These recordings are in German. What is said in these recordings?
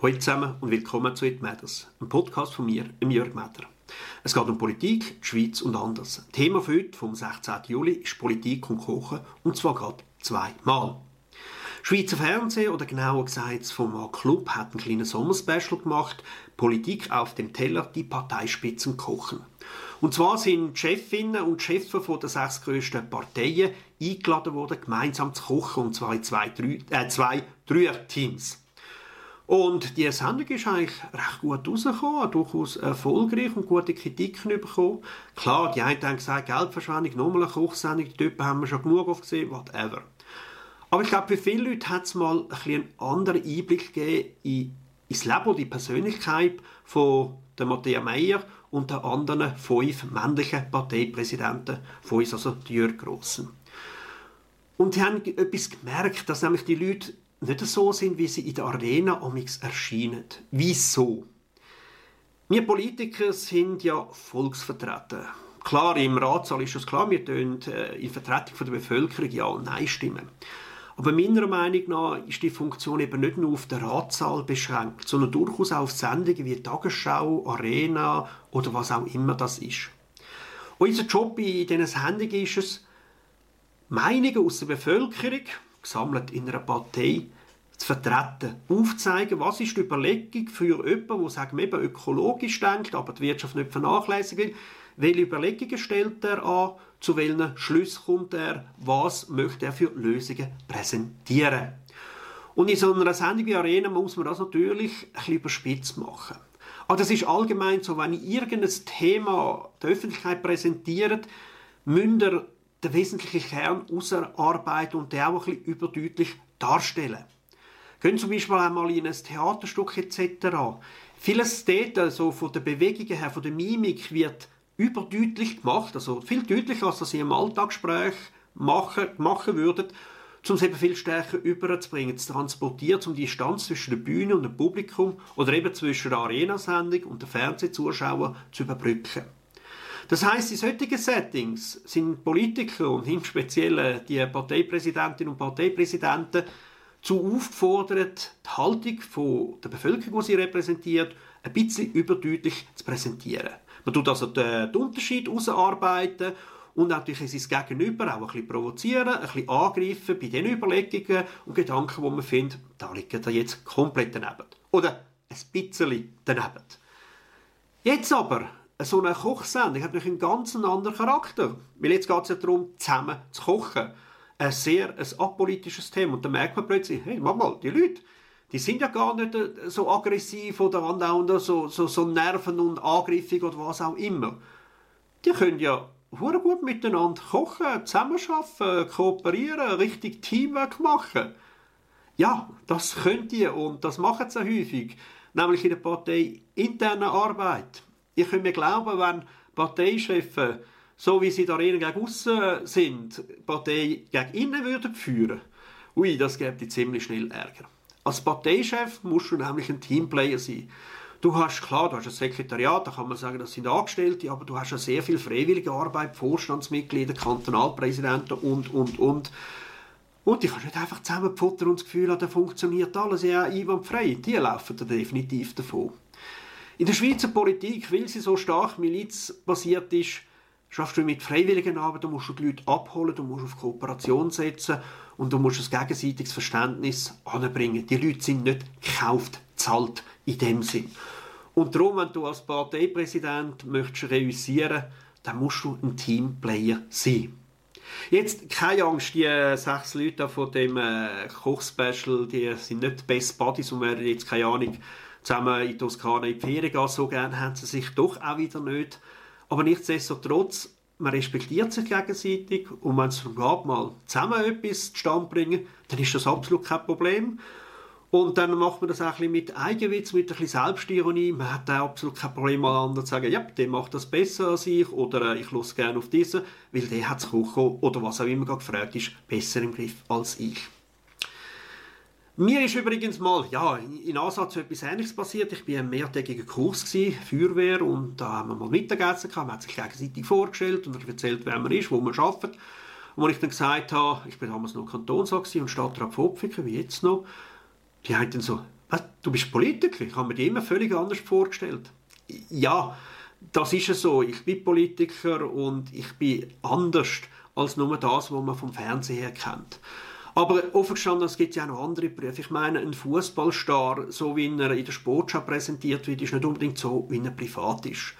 Hallo zusammen und willkommen zu It Matters, einem Podcast von mir, Jörg Metter. Es geht um Politik, die Schweiz und anders. Thema für heute, vom 16. Juli, ist Politik und Kochen, und zwar gerade zweimal. Schweizer Fernsehen, oder genauer gesagt das Format Club, hat einen kleinen Sommerspecial gemacht, Politik auf dem Teller, die Parteispitzen kochen. Und zwar sind die Chefinnen und Chefs von der sechs grössten Parteien eingeladen worden, gemeinsam zu kochen, und zwar in zwei, drei, äh, zwei Dreier-Teams. Und die Sendung ist eigentlich recht gut rausgekommen, durchaus erfolgreich und gute Kritiken bekommen. Klar, die einen haben gesagt, Geldverschwendung, nochmal eine Kochsendung, die Typen haben wir schon genug aufgesehen, whatever. Aber ich glaube, für viele Leute hat es mal ein einen anderen Einblick gegeben in, ins Leben, die Persönlichkeit von der Matthäa Meyer und der anderen fünf männlichen Parteipräsidenten von uns, also die Jörg Grossen. Und sie haben etwas gemerkt, dass nämlich die Leute nicht so sind, wie sie in der Arena amigs erscheinen. Wieso? Wir Politiker sind ja Volksvertreter. Klar, im Ratssaal ist es klar, wir tun äh, in Vertretung der Bevölkerung ja und Nein stimmen. Aber meiner Meinung nach ist die Funktion eben nicht nur auf den Ratssaal beschränkt, sondern durchaus auch auf Sendungen wie Tagesschau, Arena oder was auch immer das ist. Unser Job in diesen Sendungen ist es, Meinungen aus der Bevölkerung, gesammelt in einer Partei, zu vertreten, aufzeigen, was ist die Überlegung für jemanden, der sagen eben ökologisch denkt, aber die Wirtschaft nicht vernachlässigen will, welche Überlegungen stellt er an, zu welchen Schluss kommt er, was möchte er für Lösungen präsentieren. Und in so einer Sendung wie Arena muss man das natürlich ein bisschen überspitzt machen. Aber das ist allgemein so, wenn ihr irgendein Thema der Öffentlichkeit präsentiert, müsst den wesentlichen Kern ausarbeiten und den auch ein überdeutlich darstellen. Gehen zum Beispiel einmal in ein Theaterstück etc. Vieles dort, also von der Bewegung her, von der Mimik, wird überdeutlich gemacht, also viel deutlicher, als das ihr im Alltagsgespräch machen, machen würdet, um es eben viel stärker überzubringen, zu transportieren, um die Distanz zwischen der Bühne und dem Publikum oder eben zwischen der Arenasendung und der Fernsehzuschauer zu überbrücken. Das heißt, in solchen Settings sind Politiker und im Speziellen die Parteipräsidentinnen und Parteipräsidenten zu aufgefordert, die Haltung von der Bevölkerung, die sie repräsentiert, ein bisschen überdeutlich zu präsentieren. Man tut also den, Unterschied herausarbeiten und natürlich sein Gegenüber auch ein bisschen provozieren, ein bisschen angreifen bei den Überlegungen und Gedanken, die man findet, da liegt er jetzt komplett daneben. Oder ein bisschen daneben. Jetzt aber so eine Kochsendung hat natürlich einen ganz anderen Charakter. Weil jetzt geht es ja darum, zusammen zu kochen. Ein sehr ein apolitisches Thema. Und dann merkt man plötzlich, hey, mach mal, die Leute, die sind ja gar nicht äh, so aggressiv oder andauernd so, so, so nerven und angriffig oder was auch immer. Die können ja sehr gut miteinander kochen, zusammenarbeiten, kooperieren, richtig Teamwork machen. Ja, das könnt ihr und das machen sie häufig. Nämlich in der Partei internen Arbeit. Ich könnte mir glauben, wenn Parteichefs, so wie sie da innen gegen aussen sind, die Partei gegen innen würden führen, ui, das gäbe ziemlich schnell Ärger. Als Parteichef musst du nämlich ein Teamplayer sein. Du hast, klar, du hast ein Sekretariat, da kann man sagen, das sind Angestellte, aber du hast ja sehr viel freiwillige Arbeit, Vorstandsmitglieder, Kantonalpräsidenten und, und, und. Und die kannst nicht einfach zusammenfuttern und das Gefühl haben, da funktioniert alles ja einwandfrei. Die laufen da definitiv davon. In der Schweizer Politik, weil sie so stark milizbasiert ist, schaffst du mit freiwilligen Arbeit, du musst die Leute abholen, du musst auf Kooperation setzen und du musst ein gegenseitiges Verständnis anbringen. Die Leute sind nicht gekauft, zahlt in dem Sinn. Und darum, wenn du als Parteipräsident möchtest reüssieren, dann musst du ein Teamplayer sein. Jetzt, keine Angst, die sechs Leute von dem äh, Kochspecial, die sind nicht Best Buddies und werden jetzt, keine Ahnung, zusammen in Toskana in die Ferien gehen. So gerne haben sie sich doch auch wieder nicht. Aber nichtsdestotrotz, man respektiert sich gegenseitig und wenn es darum geht, mal zusammen etwas zustande bringen, dann ist das absolut kein Problem. Und dann macht man das auch ein bisschen mit Eigenwitz, mit ein bisschen Selbstironie. Man hat auch absolut kein Problem, mal anderen zu sagen, ja, der macht das besser als ich oder äh, ich los gerne auf diesen, weil der hat es oder was auch immer gefragt ist, besser im Griff als ich. Mir ist übrigens mal, ja, in Ansatz etwas Ähnliches passiert. Ich war ein mehrtägiger Kurs gewesen, Feuerwehr, und da haben wir mal Mittagessen gehabt. Man hat sich gegenseitig vorgestellt und erzählt, wer man ist, wo man arbeitet. Und als ich dann gesagt habe, ich bin damals noch Kantonsrat und Stadtrat Pfopfiken, wie jetzt noch, die haben dann so, was, du bist Politiker, ich habe mir dich immer völlig anders vorgestellt. Ja, das ist es so. Ich bin Politiker und ich bin anders als nur das, was man vom Fernsehen her kennt. Aber offen gestanden, es gibt ja auch noch andere Berufe. Ich meine, ein Fußballstar, so wie er in der Sportschau präsentiert wird, ist nicht unbedingt so, wie er privat ist.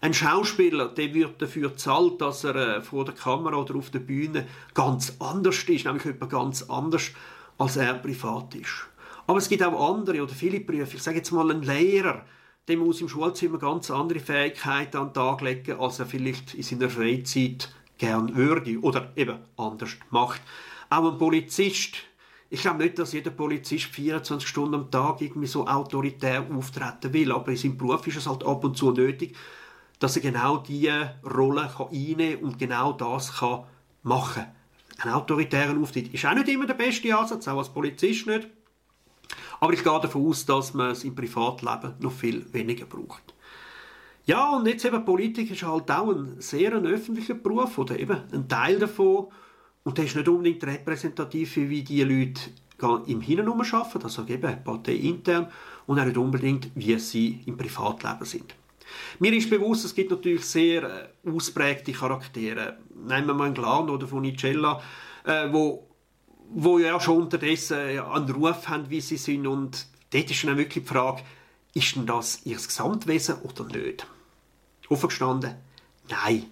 Ein Schauspieler, der wird dafür bezahlt, dass er äh, vor der Kamera oder auf der Bühne ganz anders ist, nämlich jemand ganz anders, als er privat ist. Aber es gibt auch andere oder viele Berufe. Ich sage jetzt mal, ein Lehrer, der muss im Schulzimmer ganz andere Fähigkeiten an den Tag legen, als er vielleicht in seiner Freizeit gern würde oder eben anders macht. Auch ein Polizist. Ich glaube nicht, dass jeder Polizist 24 Stunden am Tag irgendwie so autoritär auftreten will, aber in seinem Beruf ist es halt ab und zu nötig, dass er genau diese Rolle kann und genau das kann machen kann. Ein autoritärer Auftritt ist auch nicht immer der beste Ansatz, auch als Polizist nicht. Aber ich gehe davon aus, dass man es im Privatleben noch viel weniger braucht. Ja, und jetzt eben Politik ist halt auch ein sehr ein öffentlicher Beruf oder eben ein Teil davon. Und der ist nicht unbedingt repräsentativ, wie die Leute im Hintergrund arbeiten, also eben parteiintern, und auch nicht unbedingt, wie sie im Privatleben sind. Mir ist bewusst, es gibt natürlich sehr äh, ausprägte Charaktere. Nehmen wir mal einen Glan oder von Nicella, äh, wo wo ja schon unterdessen einen Ruf haben, wie sie sind. Und dort ist dann wirklich die Frage, ist denn das ihr Gesamtwesen oder nicht? Aufgestanden? Nein.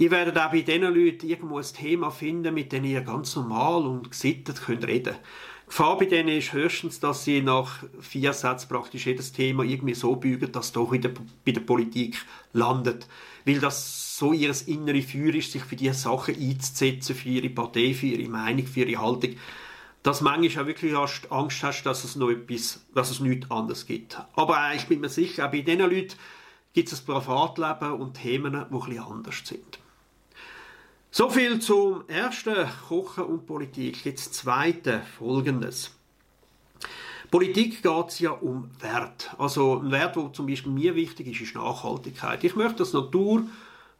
Ihr werdet auch bei diesen Leuten irgendwo ein Thema finden, mit dem ihr ganz normal und gesittet könnt reden Die Gefahr bei denen ist höchstens, dass sie nach vier Sätzen praktisch jedes Thema irgendwie so bügen, dass es doch wieder bei der Politik landet. Weil das so ihr innere Feuer ist, sich für diese Sachen einzusetzen, für ihre Partei, für ihre Meinung, für ihre Haltung, dass manchmal auch wirklich Angst hast, dass es noch etwas, dass es nichts anderes gibt. Aber ich bin mir sicher, auch bei diesen Leuten gibt es ein Privatleben und Themen, die ein bisschen anders sind. So viel zum ersten Kochen und Politik. Jetzt zweite folgendes. Politik geht es ja um Wert. Also ein Wert, der zum Beispiel mir wichtig ist, ist Nachhaltigkeit. Ich möchte, dass Natur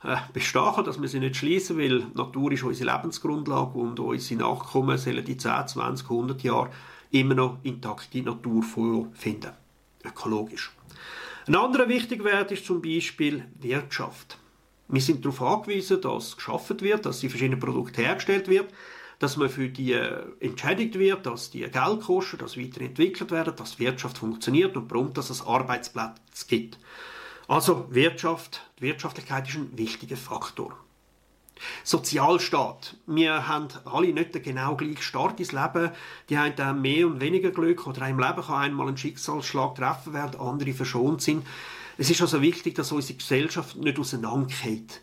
äh, bestachen, dass wir sie nicht schließen, weil Natur ist unsere Lebensgrundlage und unsere Nachkommen sollen die 10, 20, 100 Jahre immer noch intakte Natur vorfinden. Ökologisch. Ein anderer wichtiger Wert ist zum Beispiel Wirtschaft. Wir sind darauf angewiesen, dass geschaffen wird, dass die verschiedenen Produkte hergestellt wird, dass man für die äh, entschädigt wird, dass die Geld kosten, dass weiterentwickelt werden, dass die Wirtschaft funktioniert und prompt, dass es Arbeitsplätze gibt. Also Wirtschaft, die Wirtschaftlichkeit ist ein wichtiger Faktor. Sozialstaat. Wir haben alle nicht den genau gleichen Start ins Leben. Die haben mehr und weniger Glück oder im Leben kann einmal ein Schicksalsschlag treffen, während andere verschont sind. Es ist also wichtig, dass unsere Gesellschaft nicht auseinandergeht.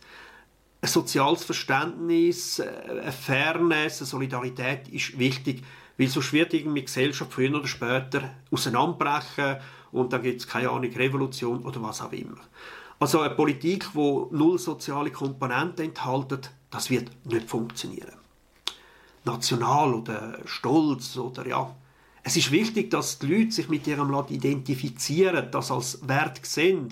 Ein soziales Verständnis, eine Fairness, eine Solidarität ist wichtig, weil sonst wird irgendwie die Gesellschaft früher oder später auseinanderbrechen und dann gibt es keine Ahnung, Revolution oder was auch immer. Also eine Politik, die null soziale Komponenten enthält, das wird nicht funktionieren. National oder Stolz oder ja, es ist wichtig, dass die Leute sich mit ihrem Land identifizieren, das als Wert sehen,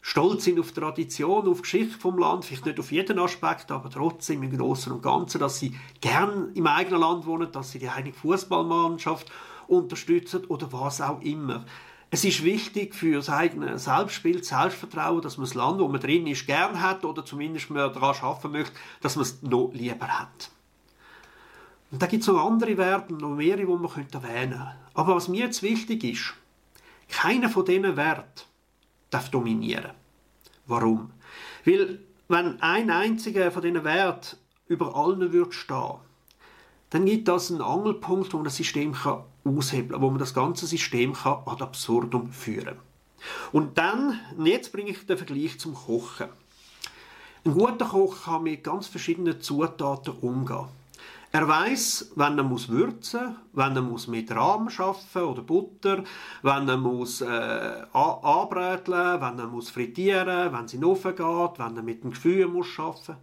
stolz sind auf Tradition, auf Geschichte vom Land, vielleicht nicht auf jeden Aspekt, aber trotzdem im Großen und Ganzen, dass sie gern im eigenen Land wohnen, dass sie die eigene Fußballmannschaft unterstützen oder was auch immer. Es ist wichtig für das eigene Selbstbild, Selbstvertrauen, dass man das Land, wo man drin ist, gern hat oder zumindest man daran arbeiten möchte, dass man es noch lieber hat. Und da gibt es noch andere Werte, noch mehrere, die man erwähnen könnte. Aber was mir jetzt wichtig ist, keiner von diesen Werten darf dominieren. Warum? Weil, wenn ein einziger von diesen Werten über allen würde stehen, dann gibt das einen Angelpunkt, wo man das System kann aushebeln, wo man das ganze System kann ad absurdum führen. Und dann, jetzt bringe ich den Vergleich zum Kochen. Ein guter Koch kann mit ganz verschiedenen Zutaten umgehen. Er weiß, wenn er muss würzen, wenn er muss mit Rahm schaffen oder Butter, wenn er muss äh, anbröteln, wenn er muss frittieren, wenn es in den Ofen geht, wenn er mit dem Gefühl muss schaffen.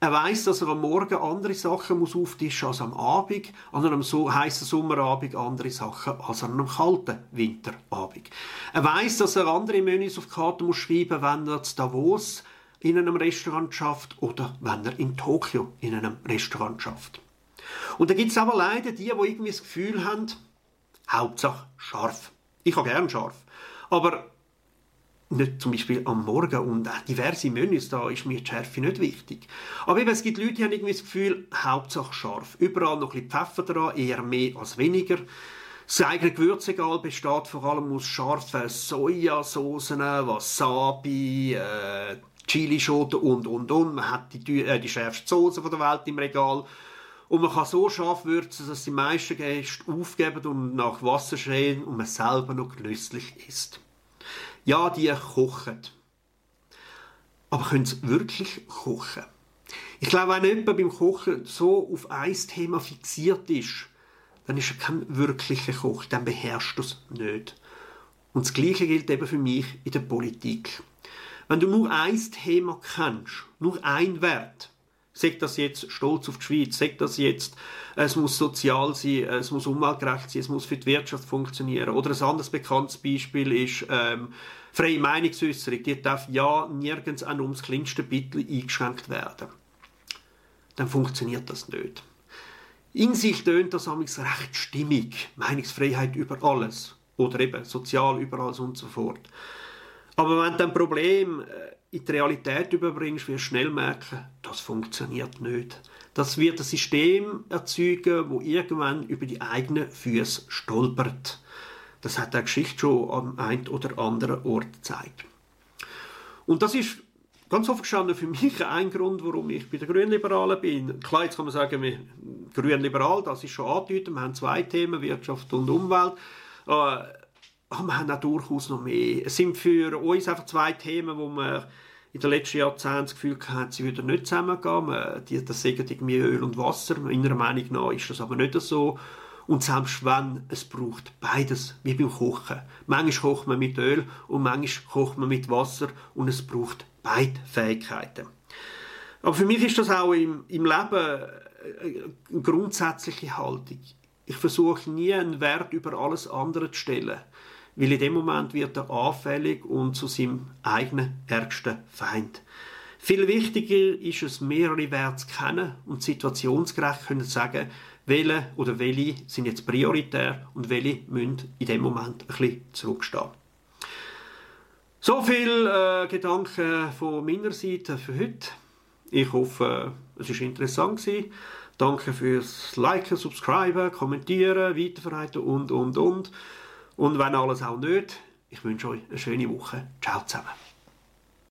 Er weiß, dass er am Morgen andere Sachen muss auftischen als am Abend, an einem so heißen Sommerabend andere Sachen als an einem kalten Winterabend. Er weiß, dass er andere Menüs auf die Karte muss schreiben, wenn er zu Davos in einem Restaurant schafft oder wenn er in Tokio in einem Restaurant schafft. Und da gibt es aber leider die, die irgendwie das Gefühl haben, Hauptsache scharf. Ich habe gern scharf. Aber nicht zum Beispiel am Morgen und auch diverse Menüs, da ist mir die Schärfe nicht wichtig. Aber eben, es gibt Leute, die haben irgendwie das Gefühl, Hauptsache scharf. Überall noch ein bisschen Pfeffer dran, eher mehr als weniger. Das eigene Gewürzegal besteht vor allem aus scharfen Sojasoßen, Wasabi, äh, Chilischoten und, und, und. Man hat die, äh, die schärfste Soße der Welt im Regal. Und man kann so scharf würzen, dass die meisten Gäste aufgeben und nach Wasser schreien und man selber noch genüsslich isst. Ja, die kochen. Aber können sie wirklich kochen? Ich glaube, wenn jemand beim Kochen so auf ein Thema fixiert ist, dann ist er kein wirklicher Koch, dann beherrscht er es nicht. Und das Gleiche gilt eben für mich in der Politik. Wenn du nur ein Thema kennst, nur ein Wert, Sagt das jetzt stolz auf die Schweiz, sagt das jetzt, es muss sozial sein, es muss umweltgerecht sein, es muss für die Wirtschaft funktionieren. Oder ein anderes bekanntes Beispiel ist ähm, freie Meinungsäußerung. Die darf ja nirgends auch ums kleinste Bittel eingeschränkt werden. Dann funktioniert das nicht. In sich tönt das amigs recht stimmig. Meinungsfreiheit über alles. Oder eben sozial über alles und so fort. Aber wenn du ein Problem äh, in die Realität überbringst, wirst du schnell merken, das funktioniert nicht. Das wird ein System erzeugen, wo irgendwann über die eigenen Füße stolpert. Das hat der Geschichte schon am einen oder anderen Ort gezeigt. Und das ist ganz offen gestanden für mich ein Grund, warum ich bei den Grünliberalen bin. Klar, jetzt kann man sagen, wir Grünliberal, das ist schon angedeutet, wir haben zwei Themen, Wirtschaft und Umwelt. Äh, aber wir haben auch durchaus noch mehr. Es sind für uns einfach zwei Themen, wo wir in den letzten Jahrzehnten das Gefühl hatten, sie würden nicht zusammengehen. Die, das sagen irgendwie Öl und Wasser. Meiner Meinung nach ist das aber nicht so. Und selbst wenn, es braucht beides, wie beim Kochen. Manchmal kocht man mit Öl und manchmal kocht man mit Wasser und es braucht beide Fähigkeiten. Aber für mich ist das auch im, im Leben eine grundsätzliche Haltung. Ich versuche nie einen Wert über alles andere zu stellen weil in dem Moment wird er anfällig und zu seinem eigenen ärgsten Feind. Viel wichtiger ist es, mehrere Werte zu kennen und situationsgerecht können sagen, welche oder welche sind jetzt prioritär und welche müssen in dem Moment ein bisschen zurückstehen. So viel äh, Gedanken von meiner Seite für heute. Ich hoffe, es war interessant gewesen. Danke fürs Liken, Subscriben, Kommentieren, Weiterverbreiten und, und, und. Und wenn alles auch nicht, ich wünsche euch eine schöne Woche. Ciao zusammen.